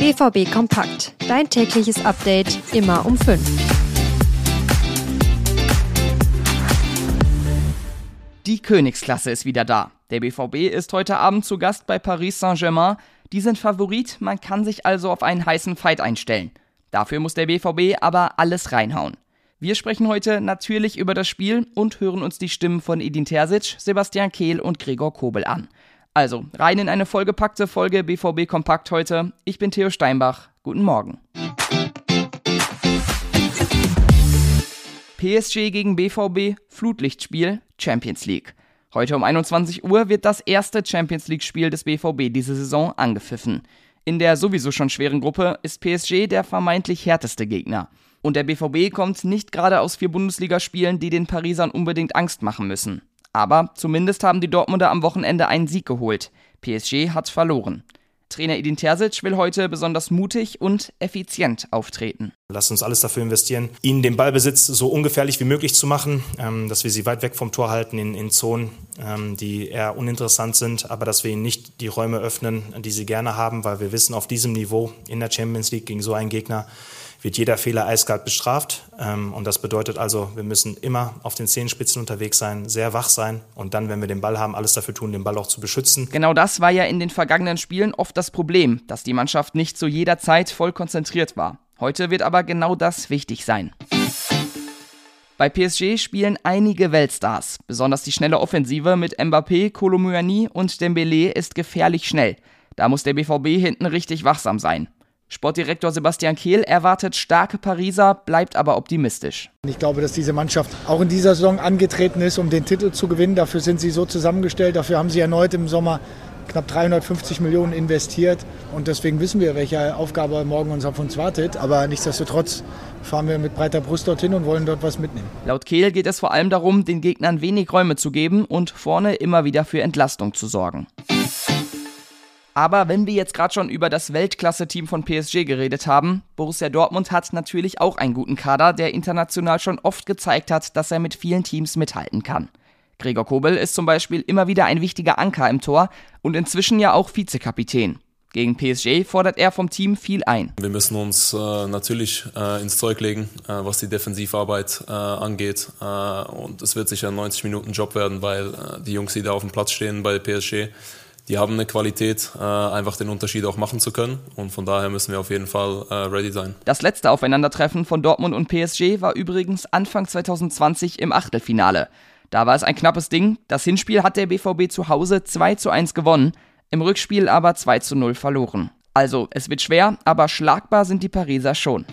BVB Kompakt. Dein tägliches Update immer um 5. Die Königsklasse ist wieder da. Der BVB ist heute Abend zu Gast bei Paris Saint-Germain. Die sind Favorit, man kann sich also auf einen heißen Fight einstellen. Dafür muss der BVB aber alles reinhauen. Wir sprechen heute natürlich über das Spiel und hören uns die Stimmen von Edin Terzic, Sebastian Kehl und Gregor Kobel an. Also, rein in eine vollgepackte Folge BVB Kompakt heute. Ich bin Theo Steinbach. Guten Morgen. PSG gegen BVB, Flutlichtspiel, Champions League. Heute um 21 Uhr wird das erste Champions League-Spiel des BVB diese Saison angepfiffen. In der sowieso schon schweren Gruppe ist PSG der vermeintlich härteste Gegner. Und der BVB kommt nicht gerade aus vier Bundesligaspielen, die den Parisern unbedingt Angst machen müssen. Aber zumindest haben die Dortmunder am Wochenende einen Sieg geholt. PSG hat verloren. Trainer Edin Terzic will heute besonders mutig und effizient auftreten. Lass uns alles dafür investieren, ihnen den Ballbesitz so ungefährlich wie möglich zu machen, ähm, dass wir sie weit weg vom Tor halten in, in Zonen, ähm, die eher uninteressant sind, aber dass wir ihnen nicht die Räume öffnen, die sie gerne haben, weil wir wissen, auf diesem Niveau in der Champions League gegen so einen Gegner wird jeder Fehler eiskalt bestraft. Ähm, und das bedeutet also, wir müssen immer auf den Zehenspitzen unterwegs sein, sehr wach sein und dann, wenn wir den Ball haben, alles dafür tun, den Ball auch zu beschützen. Genau das war ja in den vergangenen Spielen oft das Problem, dass die Mannschaft nicht zu jeder Zeit voll konzentriert war. Heute wird aber genau das wichtig sein. Bei PSG spielen einige Weltstars. Besonders die schnelle Offensive mit Mbappé, Colomouani und Dembélé ist gefährlich schnell. Da muss der BVB hinten richtig wachsam sein. Sportdirektor Sebastian Kehl erwartet starke Pariser, bleibt aber optimistisch. Ich glaube, dass diese Mannschaft auch in dieser Saison angetreten ist, um den Titel zu gewinnen. Dafür sind sie so zusammengestellt. Dafür haben sie erneut im Sommer knapp 350 Millionen investiert. Und deswegen wissen wir, welche Aufgabe morgen uns auf uns wartet. Aber nichtsdestotrotz fahren wir mit breiter Brust dorthin und wollen dort was mitnehmen. Laut Kehl geht es vor allem darum, den Gegnern wenig Räume zu geben und vorne immer wieder für Entlastung zu sorgen. Aber wenn wir jetzt gerade schon über das Weltklasse-Team von PSG geredet haben, Borussia Dortmund hat natürlich auch einen guten Kader, der international schon oft gezeigt hat, dass er mit vielen Teams mithalten kann. Gregor Kobel ist zum Beispiel immer wieder ein wichtiger Anker im Tor und inzwischen ja auch Vizekapitän. Gegen PSG fordert er vom Team viel ein. Wir müssen uns äh, natürlich äh, ins Zeug legen, äh, was die Defensivarbeit äh, angeht. Äh, und es wird sicher ein 90 Minuten Job werden, weil äh, die Jungs, die da auf dem Platz stehen bei PSG, die haben eine Qualität, äh, einfach den Unterschied auch machen zu können. Und von daher müssen wir auf jeden Fall äh, ready sein. Das letzte Aufeinandertreffen von Dortmund und PSG war übrigens Anfang 2020 im Achtelfinale. Da war es ein knappes Ding. Das Hinspiel hat der BVB zu Hause 2 zu 1 gewonnen, im Rückspiel aber 2 zu 0 verloren. Also, es wird schwer, aber schlagbar sind die Pariser schon.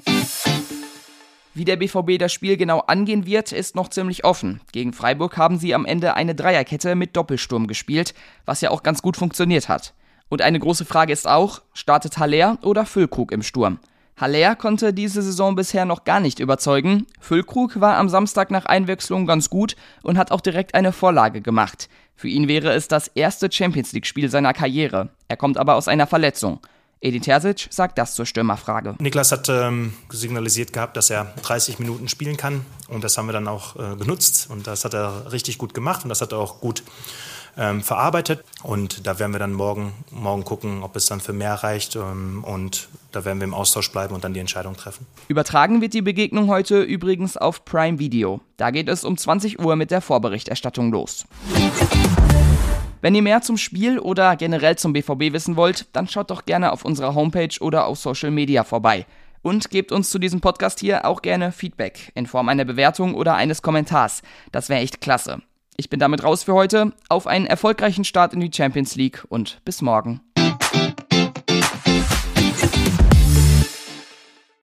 Wie der BVB das Spiel genau angehen wird, ist noch ziemlich offen. Gegen Freiburg haben sie am Ende eine Dreierkette mit Doppelsturm gespielt, was ja auch ganz gut funktioniert hat. Und eine große Frage ist auch, startet Haller oder Füllkrug im Sturm? Haller konnte diese Saison bisher noch gar nicht überzeugen. Füllkrug war am Samstag nach Einwechslung ganz gut und hat auch direkt eine Vorlage gemacht. Für ihn wäre es das erste Champions League-Spiel seiner Karriere. Er kommt aber aus einer Verletzung. Edin Terzic sagt das zur Stürmerfrage. Niklas hat ähm, signalisiert gehabt, dass er 30 Minuten spielen kann und das haben wir dann auch äh, genutzt und das hat er richtig gut gemacht und das hat er auch gut ähm, verarbeitet und da werden wir dann morgen, morgen gucken, ob es dann für mehr reicht ähm, und da werden wir im Austausch bleiben und dann die Entscheidung treffen. Übertragen wird die Begegnung heute übrigens auf Prime Video. Da geht es um 20 Uhr mit der Vorberichterstattung los. Wenn ihr mehr zum Spiel oder generell zum BVB wissen wollt, dann schaut doch gerne auf unserer Homepage oder auf Social Media vorbei. Und gebt uns zu diesem Podcast hier auch gerne Feedback in Form einer Bewertung oder eines Kommentars. Das wäre echt klasse. Ich bin damit raus für heute. Auf einen erfolgreichen Start in die Champions League und bis morgen.